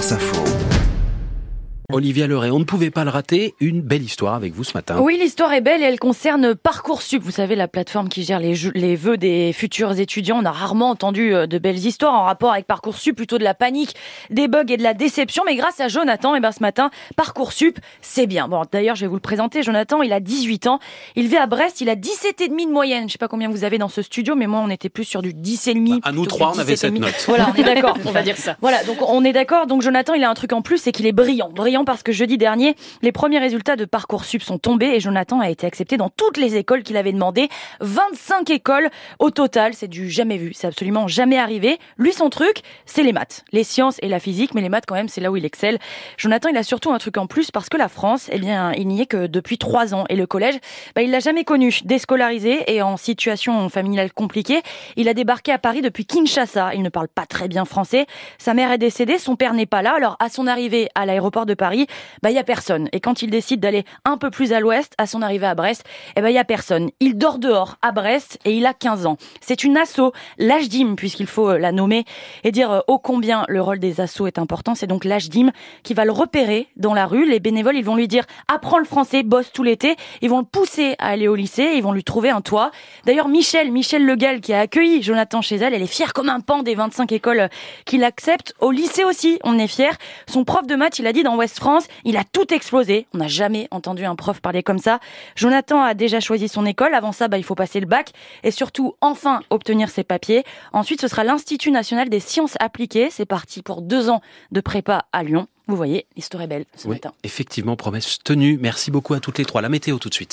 France Info. Olivia Leray, on ne pouvait pas le rater, une belle histoire avec vous ce matin. Oui, l'histoire est belle et elle concerne Parcoursup, vous savez, la plateforme qui gère les, les vœux des futurs étudiants. On a rarement entendu euh, de belles histoires en rapport avec Parcoursup, plutôt de la panique, des bugs et de la déception. Mais grâce à Jonathan, et eh ben ce matin, Parcoursup, c'est bien. Bon, d'ailleurs, je vais vous le présenter. Jonathan, il a 18 ans, il vit à Brest, il a 17 et demi de moyenne. Je sais pas combien vous avez dans ce studio, mais moi, on était plus sur du 10 et demi. Bah, à nous trois, on avait cette note. Voilà, on est d'accord. on va dire ça. Voilà, donc on est d'accord. Donc Jonathan, il a un truc en plus, c'est qu'il est brillant. Brillant parce que jeudi dernier, les premiers résultats de Parcoursup sont tombés et Jonathan a été accepté dans toutes les écoles qu'il avait demandé. 25 écoles au total, c'est du jamais vu, c'est absolument jamais arrivé. Lui, son truc, c'est les maths, les sciences et la physique, mais les maths quand même, c'est là où il excelle. Jonathan, il a surtout un truc en plus parce que la France, eh bien, il n'y est que depuis trois ans et le collège, bah, il l'a jamais connu. Déscolarisé et en situation familiale compliquée, il a débarqué à Paris depuis Kinshasa. Il ne parle pas très bien français. Sa mère est décédée, son père n'est pas là. Alors, à son arrivée à l'aéroport de Paris, bah, il y a personne. Et quand il décide d'aller un peu plus à l'ouest, à son arrivée à Brest, eh ben, il y a personne. Il dort dehors, à Brest, et il a 15 ans. C'est une asso, l'AJDIM, puisqu'il faut euh, la nommer, et dire euh, ô combien le rôle des assos est important. C'est donc l'AJDIM qui va le repérer dans la rue. Les bénévoles, ils vont lui dire, apprends le français, bosse tout l'été. Ils vont le pousser à aller au lycée, ils vont lui trouver un toit. D'ailleurs, Michel, Michel Legal, qui a accueilli Jonathan chez elle, elle est fière comme un pan des 25 écoles qui l'acceptent. Au lycée aussi, on est fier. Son prof de maths, il a dit dans West France, il a tout explosé on n'a jamais entendu un prof parler comme ça. Jonathan a déjà choisi son école. Avant ça, bah, il faut passer le bac et surtout enfin obtenir ses papiers. Ensuite, ce sera l'Institut national des sciences appliquées. C'est parti pour deux ans de prépa à Lyon. Vous voyez, l'histoire est belle ce matin. Effectivement, promesse tenue. Merci beaucoup à toutes les trois. La météo tout de suite.